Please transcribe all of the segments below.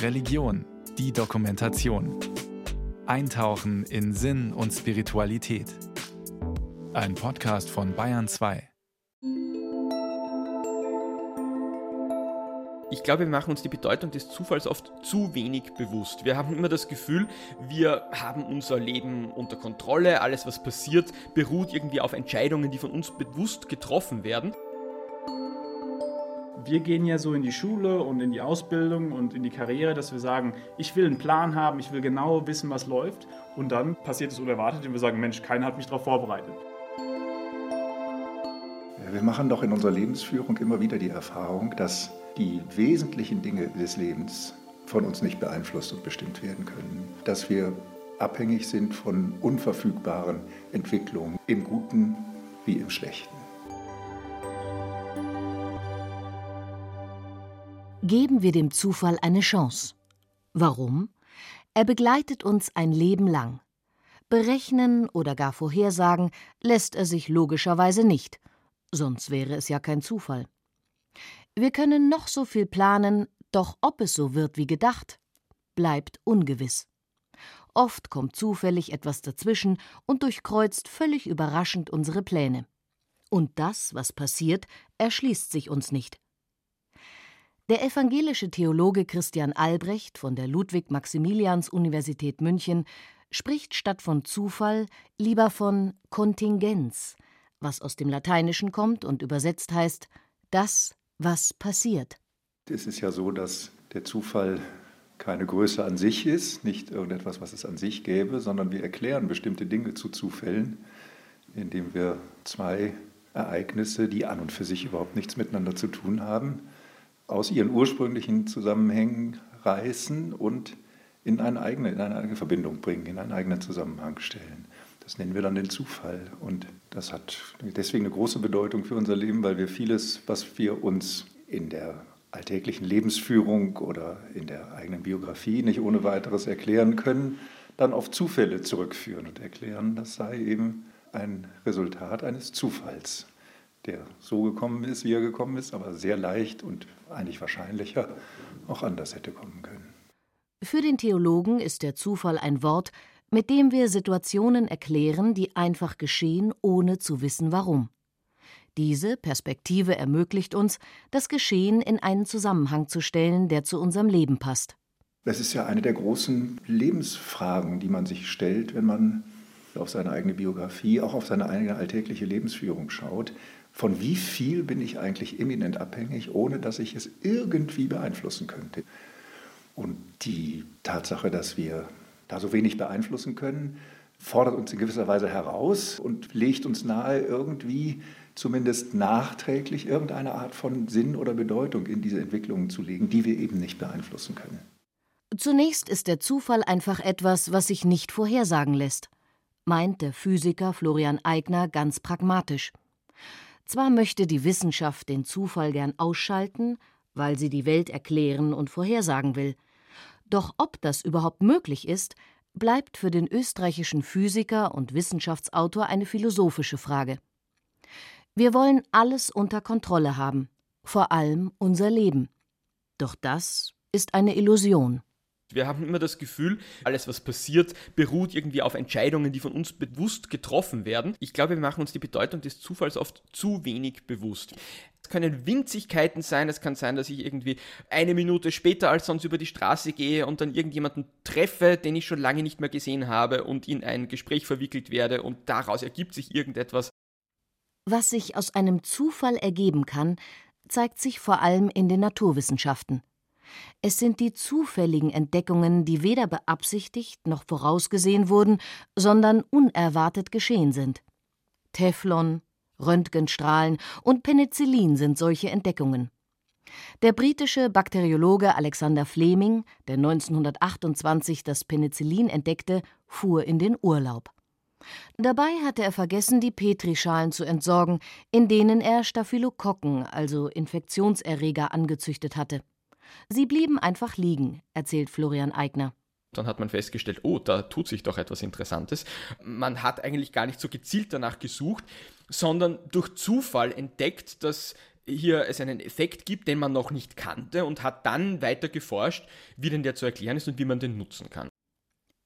Religion, die Dokumentation. Eintauchen in Sinn und Spiritualität. Ein Podcast von Bayern 2. Ich glaube, wir machen uns die Bedeutung des Zufalls oft zu wenig bewusst. Wir haben immer das Gefühl, wir haben unser Leben unter Kontrolle, alles was passiert beruht irgendwie auf Entscheidungen, die von uns bewusst getroffen werden. Wir gehen ja so in die Schule und in die Ausbildung und in die Karriere, dass wir sagen, ich will einen Plan haben, ich will genau wissen, was läuft. Und dann passiert es unerwartet und wir sagen, Mensch, keiner hat mich darauf vorbereitet. Wir machen doch in unserer Lebensführung immer wieder die Erfahrung, dass die wesentlichen Dinge des Lebens von uns nicht beeinflusst und bestimmt werden können. Dass wir abhängig sind von unverfügbaren Entwicklungen im Guten wie im Schlechten. Geben wir dem Zufall eine Chance. Warum? Er begleitet uns ein Leben lang. Berechnen oder gar vorhersagen lässt er sich logischerweise nicht, sonst wäre es ja kein Zufall. Wir können noch so viel planen, doch ob es so wird wie gedacht, bleibt ungewiss. Oft kommt zufällig etwas dazwischen und durchkreuzt völlig überraschend unsere Pläne. Und das, was passiert, erschließt sich uns nicht. Der evangelische Theologe Christian Albrecht von der Ludwig-Maximilians-Universität München spricht statt von Zufall lieber von Kontingenz, was aus dem Lateinischen kommt und übersetzt heißt das, was passiert. Es ist ja so, dass der Zufall keine Größe an sich ist, nicht irgendetwas, was es an sich gäbe, sondern wir erklären bestimmte Dinge zu Zufällen, indem wir zwei Ereignisse, die an und für sich überhaupt nichts miteinander zu tun haben, aus ihren ursprünglichen Zusammenhängen reißen und in eine eigene, in eine eigene Verbindung bringen, in einen eigenen Zusammenhang stellen. Das nennen wir dann den Zufall. Und das hat deswegen eine große Bedeutung für unser Leben, weil wir vieles, was wir uns in der alltäglichen Lebensführung oder in der eigenen Biografie nicht ohne weiteres erklären können, dann auf Zufälle zurückführen und erklären, das sei eben ein Resultat eines Zufalls, der so gekommen ist, wie er gekommen ist, aber sehr leicht und eigentlich wahrscheinlicher auch anders hätte kommen können. Für den Theologen ist der Zufall ein Wort, mit dem wir Situationen erklären, die einfach geschehen, ohne zu wissen warum. Diese Perspektive ermöglicht uns, das Geschehen in einen Zusammenhang zu stellen, der zu unserem Leben passt. Das ist ja eine der großen Lebensfragen, die man sich stellt, wenn man auf seine eigene Biografie, auch auf seine eigene alltägliche Lebensführung schaut. Von wie viel bin ich eigentlich eminent abhängig, ohne dass ich es irgendwie beeinflussen könnte? Und die Tatsache, dass wir da so wenig beeinflussen können, fordert uns in gewisser Weise heraus und legt uns nahe, irgendwie zumindest nachträglich irgendeine Art von Sinn oder Bedeutung in diese Entwicklungen zu legen, die wir eben nicht beeinflussen können. Zunächst ist der Zufall einfach etwas, was sich nicht vorhersagen lässt, meint der Physiker Florian Eigner ganz pragmatisch. Zwar möchte die Wissenschaft den Zufall gern ausschalten, weil sie die Welt erklären und vorhersagen will, doch ob das überhaupt möglich ist, bleibt für den österreichischen Physiker und Wissenschaftsautor eine philosophische Frage. Wir wollen alles unter Kontrolle haben, vor allem unser Leben. Doch das ist eine Illusion. Wir haben immer das Gefühl, alles, was passiert, beruht irgendwie auf Entscheidungen, die von uns bewusst getroffen werden. Ich glaube, wir machen uns die Bedeutung des Zufalls oft zu wenig bewusst. Es können Winzigkeiten sein, es kann sein, dass ich irgendwie eine Minute später als sonst über die Straße gehe und dann irgendjemanden treffe, den ich schon lange nicht mehr gesehen habe und in ein Gespräch verwickelt werde und daraus ergibt sich irgendetwas. Was sich aus einem Zufall ergeben kann, zeigt sich vor allem in den Naturwissenschaften. Es sind die zufälligen Entdeckungen, die weder beabsichtigt noch vorausgesehen wurden, sondern unerwartet geschehen sind. Teflon, Röntgenstrahlen und Penicillin sind solche Entdeckungen. Der britische Bakteriologe Alexander Fleming, der 1928 das Penicillin entdeckte, fuhr in den Urlaub. Dabei hatte er vergessen, die Petrischalen zu entsorgen, in denen er Staphylokokken, also Infektionserreger, angezüchtet hatte. Sie blieben einfach liegen, erzählt Florian Eigner. Dann hat man festgestellt, oh, da tut sich doch etwas Interessantes. Man hat eigentlich gar nicht so gezielt danach gesucht, sondern durch Zufall entdeckt, dass hier es einen Effekt gibt, den man noch nicht kannte und hat dann weiter geforscht, wie denn der zu erklären ist und wie man den nutzen kann.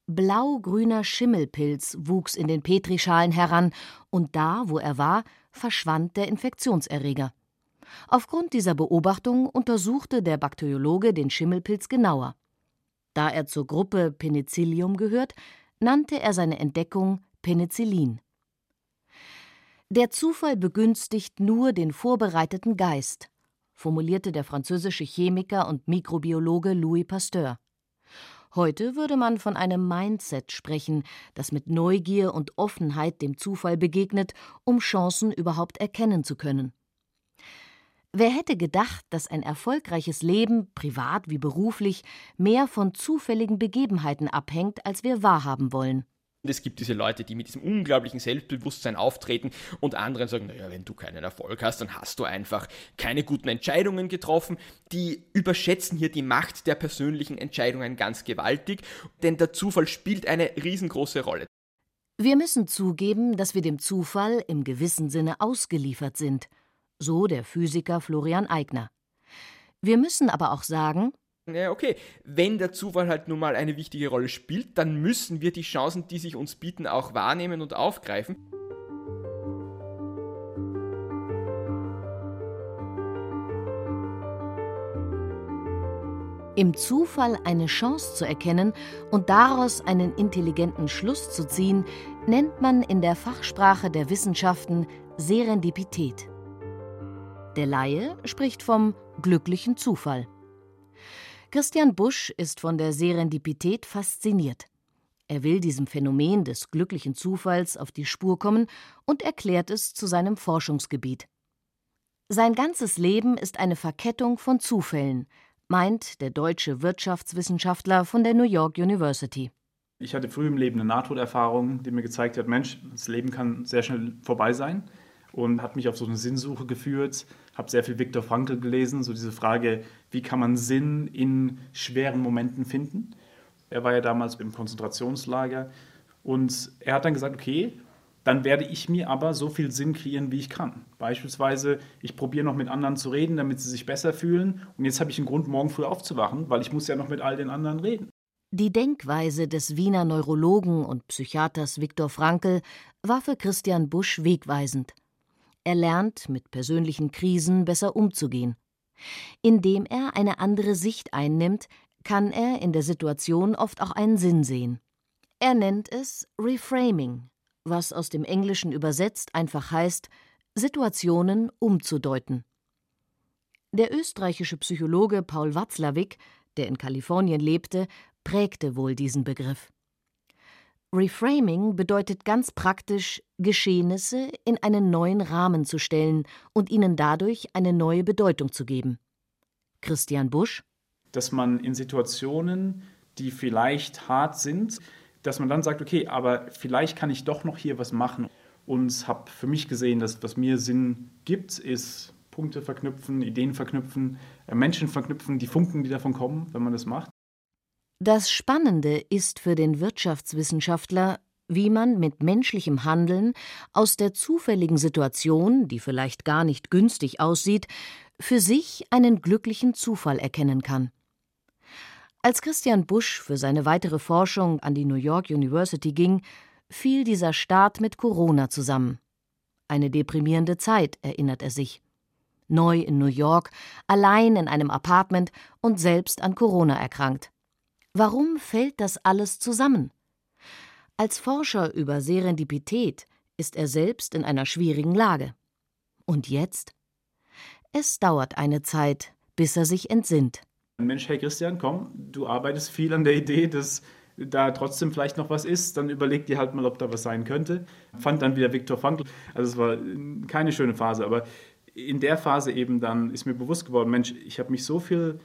Blau-grüner Schimmelpilz wuchs in den Petrischalen heran, und da, wo er war, verschwand der Infektionserreger. Aufgrund dieser Beobachtung untersuchte der Bakteriologe den Schimmelpilz genauer. Da er zur Gruppe Penicillium gehört, nannte er seine Entdeckung Penicillin. Der Zufall begünstigt nur den vorbereiteten Geist, formulierte der französische Chemiker und Mikrobiologe Louis Pasteur. Heute würde man von einem Mindset sprechen, das mit Neugier und Offenheit dem Zufall begegnet, um Chancen überhaupt erkennen zu können. Wer hätte gedacht, dass ein erfolgreiches Leben, privat wie beruflich, mehr von zufälligen Begebenheiten abhängt, als wir wahrhaben wollen? Es gibt diese Leute, die mit diesem unglaublichen Selbstbewusstsein auftreten und anderen sagen, naja, wenn du keinen Erfolg hast, dann hast du einfach keine guten Entscheidungen getroffen. Die überschätzen hier die Macht der persönlichen Entscheidungen ganz gewaltig, denn der Zufall spielt eine riesengroße Rolle. Wir müssen zugeben, dass wir dem Zufall im gewissen Sinne ausgeliefert sind, so der Physiker Florian Eigner. Wir müssen aber auch sagen, ja, okay, wenn der Zufall halt nun mal eine wichtige Rolle spielt, dann müssen wir die Chancen, die sich uns bieten, auch wahrnehmen und aufgreifen. Im Zufall eine Chance zu erkennen und daraus einen intelligenten Schluss zu ziehen, nennt man in der Fachsprache der Wissenschaften Serendipität. Der Laie spricht vom glücklichen Zufall. Christian Busch ist von der Serendipität fasziniert. Er will diesem Phänomen des glücklichen Zufalls auf die Spur kommen und erklärt es zu seinem Forschungsgebiet. Sein ganzes Leben ist eine Verkettung von Zufällen, meint der deutsche Wirtschaftswissenschaftler von der New York University. Ich hatte früh im Leben eine Nahtoderfahrung, die mir gezeigt hat, Mensch, das Leben kann sehr schnell vorbei sein und hat mich auf so eine Sinnsuche geführt. Habe sehr viel Viktor Frankl gelesen, so diese Frage, wie kann man Sinn in schweren Momenten finden. Er war ja damals im Konzentrationslager und er hat dann gesagt, okay, dann werde ich mir aber so viel Sinn kreieren, wie ich kann. Beispielsweise, ich probiere noch mit anderen zu reden, damit sie sich besser fühlen. Und jetzt habe ich einen Grund, morgen früh aufzuwachen, weil ich muss ja noch mit all den anderen reden. Die Denkweise des Wiener Neurologen und Psychiaters Viktor Frankl war für Christian Busch wegweisend. Er lernt, mit persönlichen Krisen besser umzugehen. Indem er eine andere Sicht einnimmt, kann er in der Situation oft auch einen Sinn sehen. Er nennt es Reframing, was aus dem Englischen übersetzt einfach heißt, Situationen umzudeuten. Der österreichische Psychologe Paul Watzlawick, der in Kalifornien lebte, prägte wohl diesen Begriff. Reframing bedeutet ganz praktisch, Geschehnisse in einen neuen Rahmen zu stellen und ihnen dadurch eine neue Bedeutung zu geben. Christian Busch Dass man in Situationen, die vielleicht hart sind, dass man dann sagt, okay, aber vielleicht kann ich doch noch hier was machen. Und habe für mich gesehen, dass was mir Sinn gibt, ist Punkte verknüpfen, Ideen verknüpfen, äh, Menschen verknüpfen, die Funken, die davon kommen, wenn man das macht. Das Spannende ist für den Wirtschaftswissenschaftler, wie man mit menschlichem Handeln aus der zufälligen Situation, die vielleicht gar nicht günstig aussieht, für sich einen glücklichen Zufall erkennen kann. Als Christian Busch für seine weitere Forschung an die New York University ging, fiel dieser Start mit Corona zusammen. Eine deprimierende Zeit, erinnert er sich. Neu in New York, allein in einem Apartment und selbst an Corona erkrankt. Warum fällt das alles zusammen? Als Forscher über Serendipität ist er selbst in einer schwierigen Lage. Und jetzt? Es dauert eine Zeit, bis er sich entsinnt. Mensch, hey Christian, komm, du arbeitest viel an der Idee, dass da trotzdem vielleicht noch was ist, dann überleg dir halt mal, ob da was sein könnte. Fand dann wieder Viktor Frankl. Also es war keine schöne Phase, aber in der Phase eben dann ist mir bewusst geworden, Mensch, ich habe mich so viel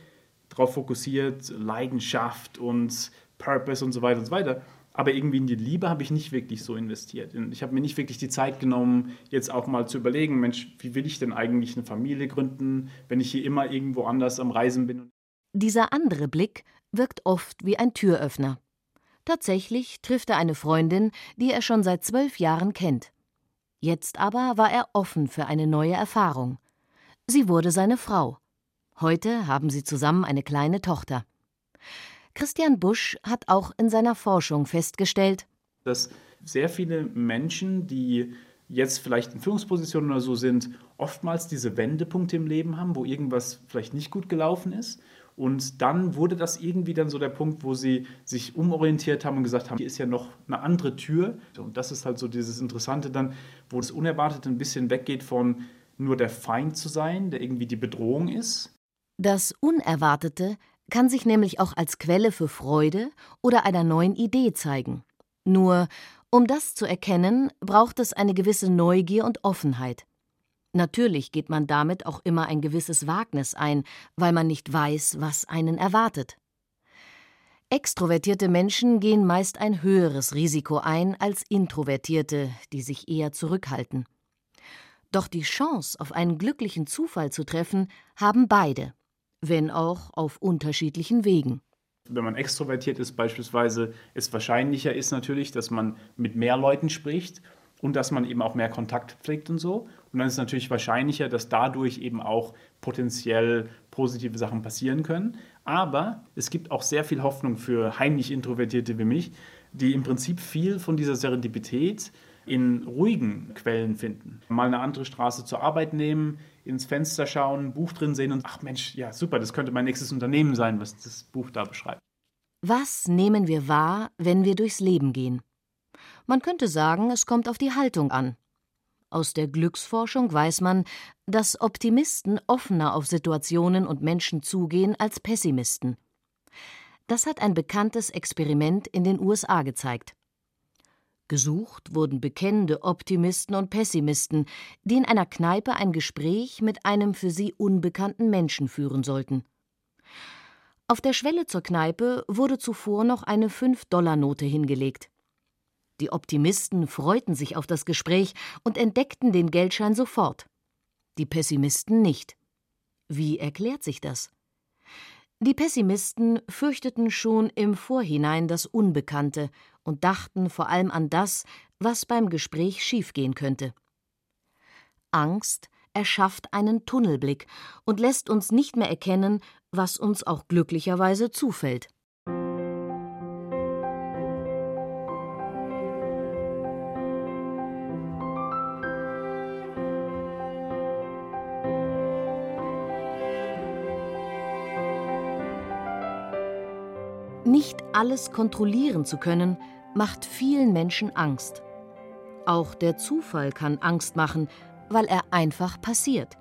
darauf fokussiert, Leidenschaft und Purpose und so weiter und so weiter. Aber irgendwie in die Liebe habe ich nicht wirklich so investiert. Ich habe mir nicht wirklich die Zeit genommen, jetzt auch mal zu überlegen, Mensch, wie will ich denn eigentlich eine Familie gründen, wenn ich hier immer irgendwo anders am Reisen bin. Dieser andere Blick wirkt oft wie ein Türöffner. Tatsächlich trifft er eine Freundin, die er schon seit zwölf Jahren kennt. Jetzt aber war er offen für eine neue Erfahrung. Sie wurde seine Frau. Heute haben sie zusammen eine kleine Tochter. Christian Busch hat auch in seiner Forschung festgestellt, dass sehr viele Menschen, die jetzt vielleicht in Führungspositionen oder so sind, oftmals diese Wendepunkte im Leben haben, wo irgendwas vielleicht nicht gut gelaufen ist. Und dann wurde das irgendwie dann so der Punkt, wo sie sich umorientiert haben und gesagt haben, hier ist ja noch eine andere Tür. Und das ist halt so dieses Interessante dann, wo das Unerwartete ein bisschen weggeht von nur der Feind zu sein, der irgendwie die Bedrohung ist. Das Unerwartete kann sich nämlich auch als Quelle für Freude oder einer neuen Idee zeigen. Nur, um das zu erkennen, braucht es eine gewisse Neugier und Offenheit. Natürlich geht man damit auch immer ein gewisses Wagnis ein, weil man nicht weiß, was einen erwartet. Extrovertierte Menschen gehen meist ein höheres Risiko ein als Introvertierte, die sich eher zurückhalten. Doch die Chance, auf einen glücklichen Zufall zu treffen, haben beide, wenn auch auf unterschiedlichen Wegen wenn man extrovertiert ist, beispielsweise, es wahrscheinlicher ist natürlich, dass man mit mehr Leuten spricht und dass man eben auch mehr Kontakt pflegt und so. Und dann ist es natürlich wahrscheinlicher, dass dadurch eben auch potenziell positive Sachen passieren können. Aber es gibt auch sehr viel Hoffnung für heimlich Introvertierte wie mich, die im Prinzip viel von dieser Serendipität in ruhigen Quellen finden. Mal eine andere Straße zur Arbeit nehmen, ins Fenster schauen, ein Buch drin sehen und ach Mensch, ja super, das könnte mein nächstes Unternehmen sein, was das Buch da beschreibt. Was nehmen wir wahr, wenn wir durchs Leben gehen? Man könnte sagen, es kommt auf die Haltung an. Aus der Glücksforschung weiß man, dass Optimisten offener auf Situationen und Menschen zugehen als Pessimisten. Das hat ein bekanntes Experiment in den USA gezeigt. Gesucht wurden bekennende Optimisten und Pessimisten, die in einer Kneipe ein Gespräch mit einem für sie unbekannten Menschen führen sollten. Auf der Schwelle zur Kneipe wurde zuvor noch eine 5-Dollar-Note hingelegt. Die Optimisten freuten sich auf das Gespräch und entdeckten den Geldschein sofort. Die Pessimisten nicht. Wie erklärt sich das? Die Pessimisten fürchteten schon im Vorhinein das Unbekannte und dachten vor allem an das, was beim Gespräch schiefgehen könnte. Angst erschafft einen Tunnelblick und lässt uns nicht mehr erkennen, was uns auch glücklicherweise zufällt. Alles kontrollieren zu können, macht vielen Menschen Angst. Auch der Zufall kann Angst machen, weil er einfach passiert.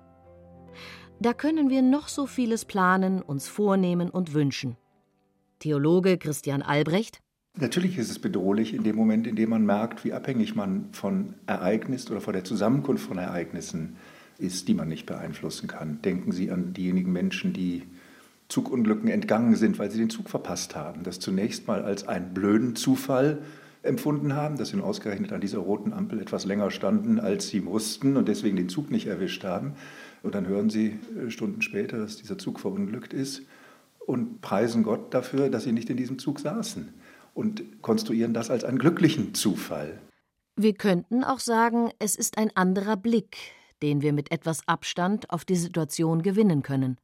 Da können wir noch so vieles planen, uns vornehmen und wünschen. Theologe Christian Albrecht Natürlich ist es bedrohlich in dem Moment, in dem man merkt, wie abhängig man von Ereignissen oder von der Zusammenkunft von Ereignissen ist, die man nicht beeinflussen kann. Denken Sie an diejenigen Menschen, die Zugunglücken entgangen sind, weil sie den Zug verpasst haben. Das zunächst mal als einen blöden Zufall empfunden haben, dass sie ausgerechnet an dieser roten Ampel etwas länger standen, als sie mussten und deswegen den Zug nicht erwischt haben. Und dann hören sie äh, Stunden später, dass dieser Zug verunglückt ist und preisen Gott dafür, dass sie nicht in diesem Zug saßen und konstruieren das als einen glücklichen Zufall. Wir könnten auch sagen, es ist ein anderer Blick, den wir mit etwas Abstand auf die Situation gewinnen können.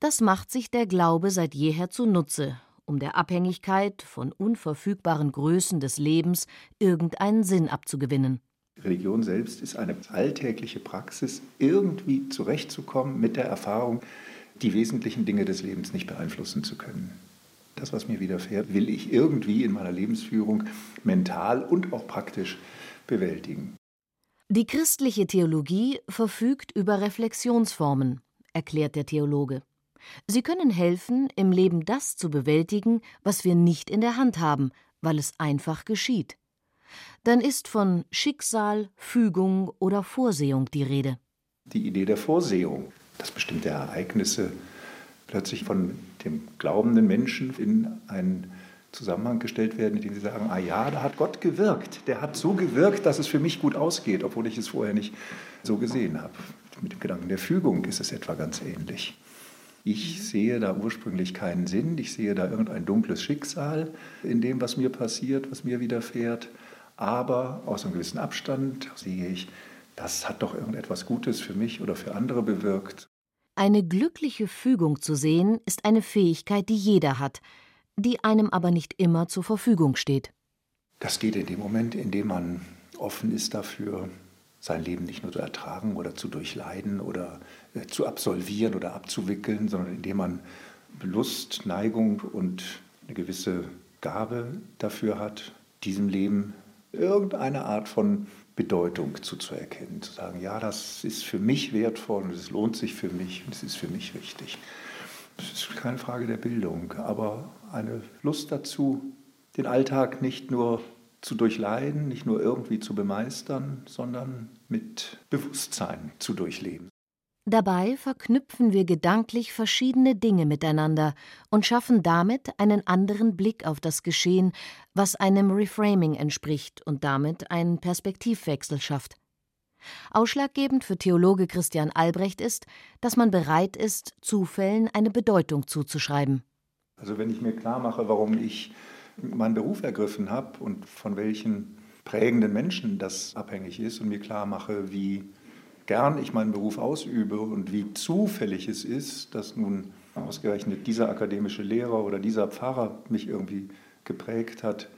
Das macht sich der Glaube seit jeher zunutze, um der Abhängigkeit von unverfügbaren Größen des Lebens irgendeinen Sinn abzugewinnen. Religion selbst ist eine alltägliche Praxis, irgendwie zurechtzukommen mit der Erfahrung, die wesentlichen Dinge des Lebens nicht beeinflussen zu können. Das, was mir widerfährt, will ich irgendwie in meiner Lebensführung mental und auch praktisch bewältigen. Die christliche Theologie verfügt über Reflexionsformen, erklärt der Theologe. Sie können helfen, im Leben das zu bewältigen, was wir nicht in der Hand haben, weil es einfach geschieht. Dann ist von Schicksal, Fügung oder Vorsehung die Rede. Die Idee der Vorsehung, dass bestimmte Ereignisse plötzlich von dem glaubenden Menschen in einen Zusammenhang gestellt werden, in dem sie sagen, ah ja, da hat Gott gewirkt. Der hat so gewirkt, dass es für mich gut ausgeht, obwohl ich es vorher nicht so gesehen habe. Mit dem Gedanken der Fügung ist es etwa ganz ähnlich. Ich sehe da ursprünglich keinen Sinn, ich sehe da irgendein dunkles Schicksal in dem, was mir passiert, was mir widerfährt, aber aus einem gewissen Abstand sehe ich, das hat doch irgendetwas Gutes für mich oder für andere bewirkt. Eine glückliche Fügung zu sehen, ist eine Fähigkeit, die jeder hat, die einem aber nicht immer zur Verfügung steht. Das geht in dem Moment, in dem man offen ist dafür, sein Leben nicht nur zu ertragen oder zu durchleiden oder äh, zu absolvieren oder abzuwickeln, sondern indem man Lust, Neigung und eine gewisse Gabe dafür hat, diesem Leben irgendeine Art von Bedeutung zuzuerkennen, zu sagen, ja, das ist für mich wertvoll und es lohnt sich für mich und es ist für mich richtig. Das ist keine Frage der Bildung, aber eine Lust dazu, den Alltag nicht nur zu durchleiden, nicht nur irgendwie zu bemeistern, sondern mit Bewusstsein zu durchleben. Dabei verknüpfen wir gedanklich verschiedene Dinge miteinander und schaffen damit einen anderen Blick auf das Geschehen, was einem Reframing entspricht und damit einen Perspektivwechsel schafft. Ausschlaggebend für Theologe Christian Albrecht ist, dass man bereit ist, Zufällen eine Bedeutung zuzuschreiben. Also wenn ich mir klar mache, warum ich meinen Beruf ergriffen habe und von welchen prägenden Menschen das abhängig ist und mir klar mache, wie gern ich meinen Beruf ausübe und wie zufällig es ist, dass nun ausgerechnet dieser akademische Lehrer oder dieser Pfarrer mich irgendwie geprägt hat,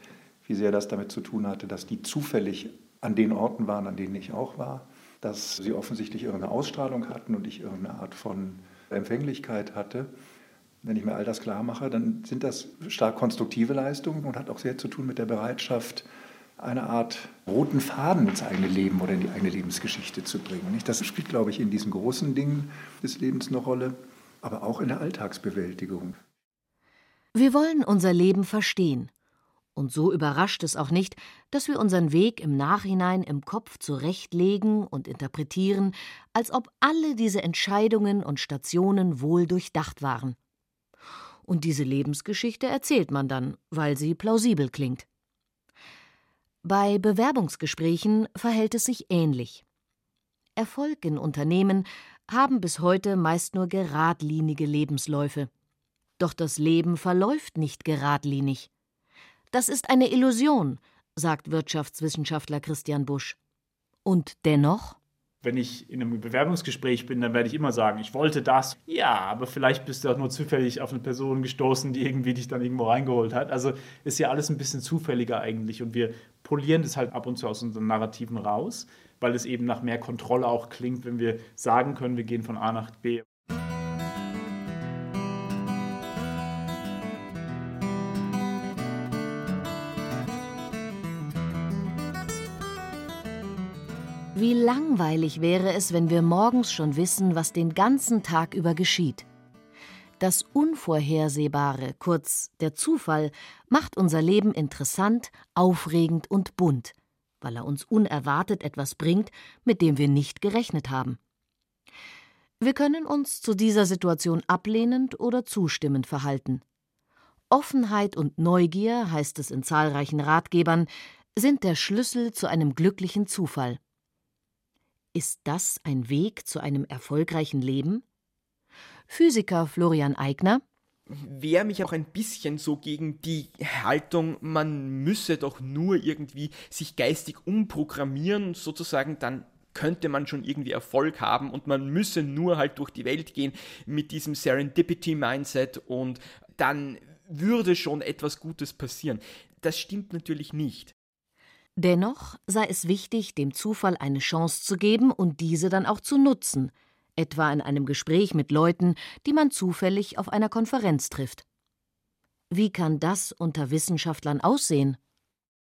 wie sehr das damit zu tun hatte, dass die zufällig an den Orten waren, an denen ich auch war, dass sie offensichtlich irgendeine Ausstrahlung hatten und ich irgendeine Art von Empfänglichkeit hatte. Wenn ich mir all das klar mache, dann sind das stark konstruktive Leistungen und hat auch sehr zu tun mit der Bereitschaft, eine Art roten Faden ins eigene Leben oder in die eigene Lebensgeschichte zu bringen. Das spielt, glaube ich, in diesen großen Dingen des Lebens eine Rolle, aber auch in der Alltagsbewältigung. Wir wollen unser Leben verstehen. Und so überrascht es auch nicht, dass wir unseren Weg im Nachhinein im Kopf zurechtlegen und interpretieren, als ob alle diese Entscheidungen und Stationen wohl durchdacht waren. Und diese Lebensgeschichte erzählt man dann, weil sie plausibel klingt. Bei Bewerbungsgesprächen verhält es sich ähnlich. Erfolg in Unternehmen haben bis heute meist nur geradlinige Lebensläufe. Doch das Leben verläuft nicht geradlinig. Das ist eine Illusion, sagt Wirtschaftswissenschaftler Christian Busch. Und dennoch? Wenn ich in einem Bewerbungsgespräch bin, dann werde ich immer sagen, ich wollte das. Ja, aber vielleicht bist du auch nur zufällig auf eine Person gestoßen, die irgendwie dich dann irgendwo reingeholt hat. Also ist ja alles ein bisschen zufälliger eigentlich. Und wir polieren das halt ab und zu aus unseren Narrativen raus, weil es eben nach mehr Kontrolle auch klingt, wenn wir sagen können, wir gehen von A nach B. Wie langweilig wäre es, wenn wir morgens schon wissen, was den ganzen Tag über geschieht. Das Unvorhersehbare, kurz der Zufall, macht unser Leben interessant, aufregend und bunt, weil er uns unerwartet etwas bringt, mit dem wir nicht gerechnet haben. Wir können uns zu dieser Situation ablehnend oder zustimmend verhalten. Offenheit und Neugier, heißt es in zahlreichen Ratgebern, sind der Schlüssel zu einem glücklichen Zufall. Ist das ein Weg zu einem erfolgreichen Leben? Physiker Florian Eigner wehre mich auch ein bisschen so gegen die Haltung, man müsse doch nur irgendwie sich geistig umprogrammieren, sozusagen, dann könnte man schon irgendwie Erfolg haben und man müsse nur halt durch die Welt gehen mit diesem Serendipity-Mindset und dann würde schon etwas Gutes passieren. Das stimmt natürlich nicht. Dennoch sei es wichtig, dem Zufall eine Chance zu geben und diese dann auch zu nutzen, etwa in einem Gespräch mit Leuten, die man zufällig auf einer Konferenz trifft. Wie kann das unter Wissenschaftlern aussehen?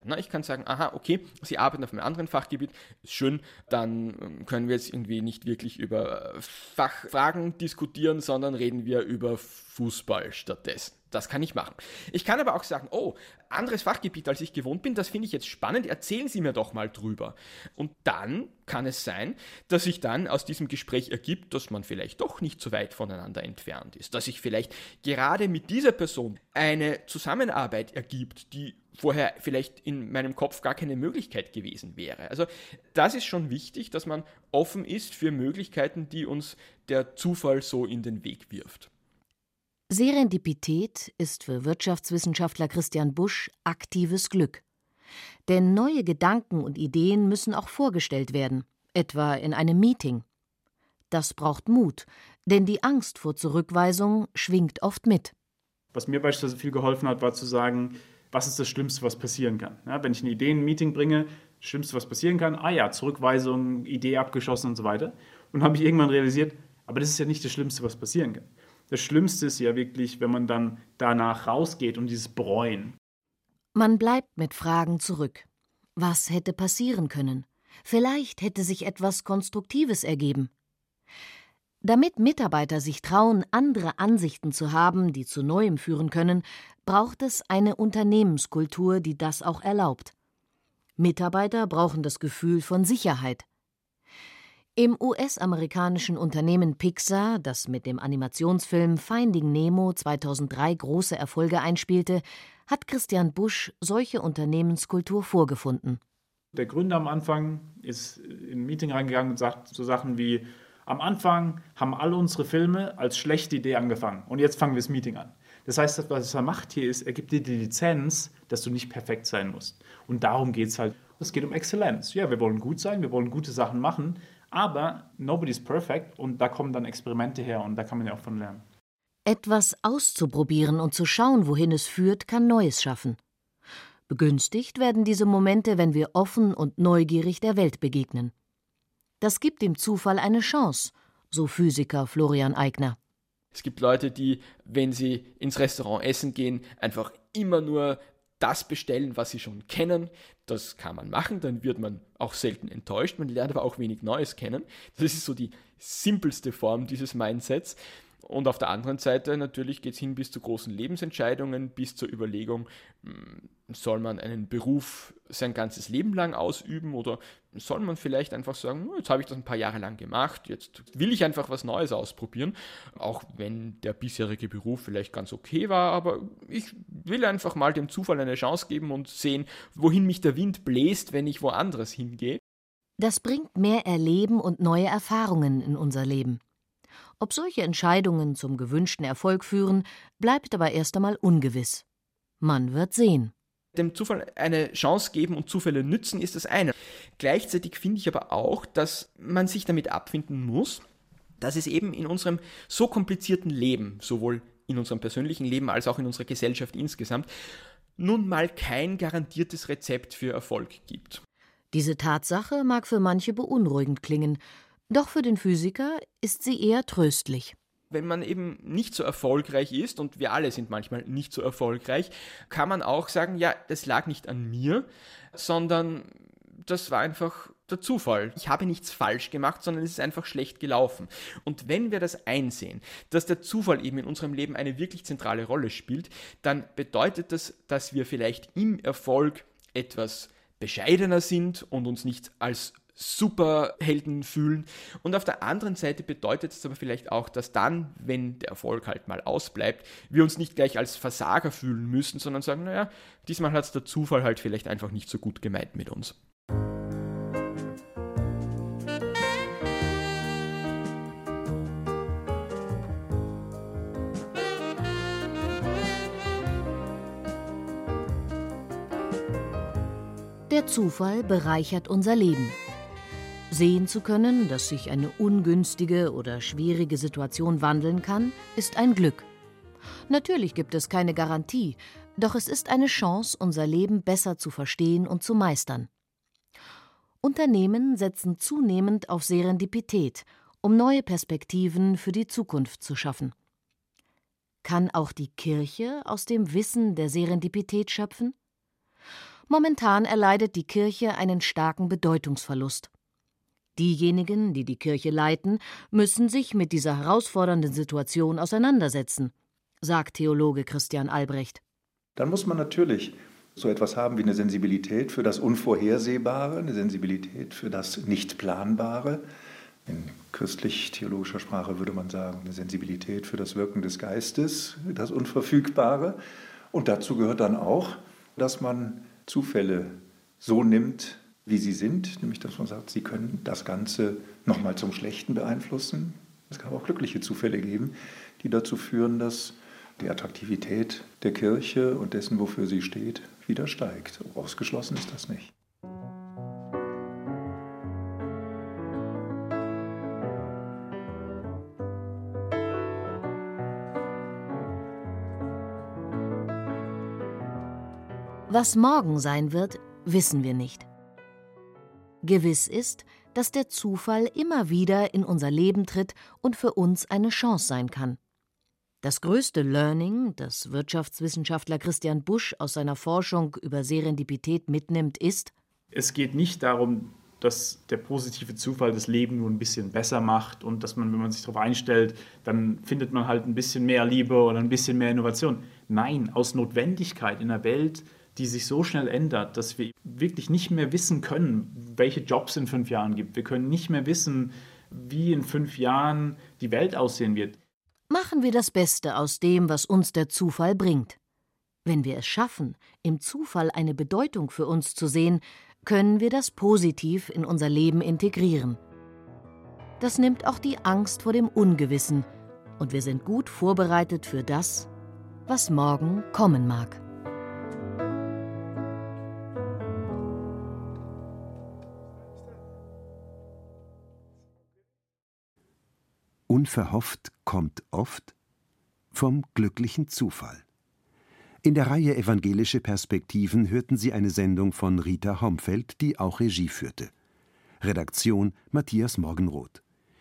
Na, ich kann sagen, aha, okay, Sie arbeiten auf einem anderen Fachgebiet, ist schön, dann ähm, können wir jetzt irgendwie nicht wirklich über Fachfragen diskutieren, sondern reden wir über Fußball stattdessen. Das kann ich machen. Ich kann aber auch sagen, oh, anderes Fachgebiet, als ich gewohnt bin, das finde ich jetzt spannend, erzählen Sie mir doch mal drüber. Und dann kann es sein, dass sich dann aus diesem Gespräch ergibt, dass man vielleicht doch nicht so weit voneinander entfernt ist, dass sich vielleicht gerade mit dieser Person eine Zusammenarbeit ergibt, die vorher vielleicht in meinem Kopf gar keine Möglichkeit gewesen wäre. Also das ist schon wichtig, dass man offen ist für Möglichkeiten, die uns der Zufall so in den Weg wirft. Serendipität ist für Wirtschaftswissenschaftler Christian Busch aktives Glück. Denn neue Gedanken und Ideen müssen auch vorgestellt werden, etwa in einem Meeting. Das braucht Mut, denn die Angst vor Zurückweisung schwingt oft mit. Was mir beispielsweise viel geholfen hat, war zu sagen, was ist das Schlimmste, was passieren kann. Ja, wenn ich eine Idee in ein Meeting bringe, das Schlimmste, was passieren kann, ah ja, Zurückweisung, Idee abgeschossen und so weiter. Und habe ich irgendwann realisiert, aber das ist ja nicht das Schlimmste, was passieren kann. Das Schlimmste ist ja wirklich, wenn man dann danach rausgeht und dieses Bereuen. Man bleibt mit Fragen zurück. Was hätte passieren können? Vielleicht hätte sich etwas Konstruktives ergeben. Damit Mitarbeiter sich trauen, andere Ansichten zu haben, die zu Neuem führen können, braucht es eine Unternehmenskultur, die das auch erlaubt. Mitarbeiter brauchen das Gefühl von Sicherheit. Im US-amerikanischen Unternehmen Pixar, das mit dem Animationsfilm Finding Nemo 2003 große Erfolge einspielte, hat Christian Busch solche Unternehmenskultur vorgefunden. Der Gründer am Anfang ist in ein Meeting reingegangen und sagt so Sachen wie, am Anfang haben alle unsere Filme als schlechte Idee angefangen und jetzt fangen wir das Meeting an. Das heißt, was er macht hier ist, er gibt dir die Lizenz, dass du nicht perfekt sein musst. Und darum geht es halt. Es geht um Exzellenz. Ja, wir wollen gut sein, wir wollen gute Sachen machen, aber nobody's perfect und da kommen dann Experimente her und da kann man ja auch von lernen. Etwas auszuprobieren und zu schauen, wohin es führt, kann Neues schaffen. Begünstigt werden diese Momente, wenn wir offen und neugierig der Welt begegnen. Das gibt dem Zufall eine Chance, so Physiker Florian Eigner. Es gibt Leute, die, wenn sie ins Restaurant essen gehen, einfach immer nur das bestellen, was sie schon kennen. Das kann man machen, dann wird man auch selten enttäuscht, man lernt aber auch wenig Neues kennen. Das ist so die simpelste Form dieses Mindsets. Und auf der anderen Seite natürlich geht es hin bis zu großen Lebensentscheidungen, bis zur Überlegung, hm, soll man einen Beruf sein ganzes Leben lang ausüben oder soll man vielleicht einfach sagen, jetzt habe ich das ein paar Jahre lang gemacht, jetzt will ich einfach was Neues ausprobieren, auch wenn der bisherige Beruf vielleicht ganz okay war, aber ich will einfach mal dem Zufall eine Chance geben und sehen, wohin mich der Wind bläst, wenn ich woanders hingehe. Das bringt mehr Erleben und neue Erfahrungen in unser Leben. Ob solche Entscheidungen zum gewünschten Erfolg führen, bleibt aber erst einmal ungewiss. Man wird sehen. Dem Zufall eine Chance geben und Zufälle nützen ist das eine. Gleichzeitig finde ich aber auch, dass man sich damit abfinden muss, dass es eben in unserem so komplizierten Leben, sowohl in unserem persönlichen Leben als auch in unserer Gesellschaft insgesamt, nun mal kein garantiertes Rezept für Erfolg gibt. Diese Tatsache mag für manche beunruhigend klingen, doch für den Physiker ist sie eher tröstlich. Wenn man eben nicht so erfolgreich ist, und wir alle sind manchmal nicht so erfolgreich, kann man auch sagen, ja, das lag nicht an mir, sondern das war einfach der Zufall. Ich habe nichts falsch gemacht, sondern es ist einfach schlecht gelaufen. Und wenn wir das einsehen, dass der Zufall eben in unserem Leben eine wirklich zentrale Rolle spielt, dann bedeutet das, dass wir vielleicht im Erfolg etwas bescheidener sind und uns nicht als Superhelden fühlen. Und auf der anderen Seite bedeutet es aber vielleicht auch, dass dann, wenn der Erfolg halt mal ausbleibt, wir uns nicht gleich als Versager fühlen müssen, sondern sagen, naja, diesmal hat es der Zufall halt vielleicht einfach nicht so gut gemeint mit uns. Der Zufall bereichert unser Leben. Sehen zu können, dass sich eine ungünstige oder schwierige Situation wandeln kann, ist ein Glück. Natürlich gibt es keine Garantie, doch es ist eine Chance, unser Leben besser zu verstehen und zu meistern. Unternehmen setzen zunehmend auf Serendipität, um neue Perspektiven für die Zukunft zu schaffen. Kann auch die Kirche aus dem Wissen der Serendipität schöpfen? Momentan erleidet die Kirche einen starken Bedeutungsverlust. Diejenigen, die die Kirche leiten, müssen sich mit dieser herausfordernden Situation auseinandersetzen, sagt Theologe Christian Albrecht. Dann muss man natürlich so etwas haben wie eine Sensibilität für das Unvorhersehbare, eine Sensibilität für das Nichtplanbare. In christlich-theologischer Sprache würde man sagen, eine Sensibilität für das Wirken des Geistes, das Unverfügbare. Und dazu gehört dann auch, dass man Zufälle so nimmt, wie sie sind, nämlich dass man sagt, sie können das Ganze nochmal zum Schlechten beeinflussen. Es kann auch glückliche Zufälle geben, die dazu führen, dass die Attraktivität der Kirche und dessen, wofür sie steht, wieder steigt. Ausgeschlossen ist das nicht. Was morgen sein wird, wissen wir nicht. Gewiss ist, dass der Zufall immer wieder in unser Leben tritt und für uns eine Chance sein kann. Das größte Learning, das Wirtschaftswissenschaftler Christian Busch aus seiner Forschung über Serendipität mitnimmt, ist, es geht nicht darum, dass der positive Zufall das Leben nur ein bisschen besser macht und dass man, wenn man sich darauf einstellt, dann findet man halt ein bisschen mehr Liebe oder ein bisschen mehr Innovation. Nein, aus Notwendigkeit in einer Welt, die sich so schnell ändert, dass wir wirklich nicht mehr wissen können, welche Jobs in fünf Jahren gibt. Wir können nicht mehr wissen, wie in fünf Jahren die Welt aussehen wird. Machen wir das Beste aus dem, was uns der Zufall bringt. Wenn wir es schaffen, im Zufall eine Bedeutung für uns zu sehen, können wir das positiv in unser Leben integrieren. Das nimmt auch die Angst vor dem Ungewissen und wir sind gut vorbereitet für das, was morgen kommen mag. Unverhofft kommt oft vom glücklichen Zufall. In der Reihe Evangelische Perspektiven hörten Sie eine Sendung von Rita Homfeld, die auch Regie führte. Redaktion Matthias Morgenroth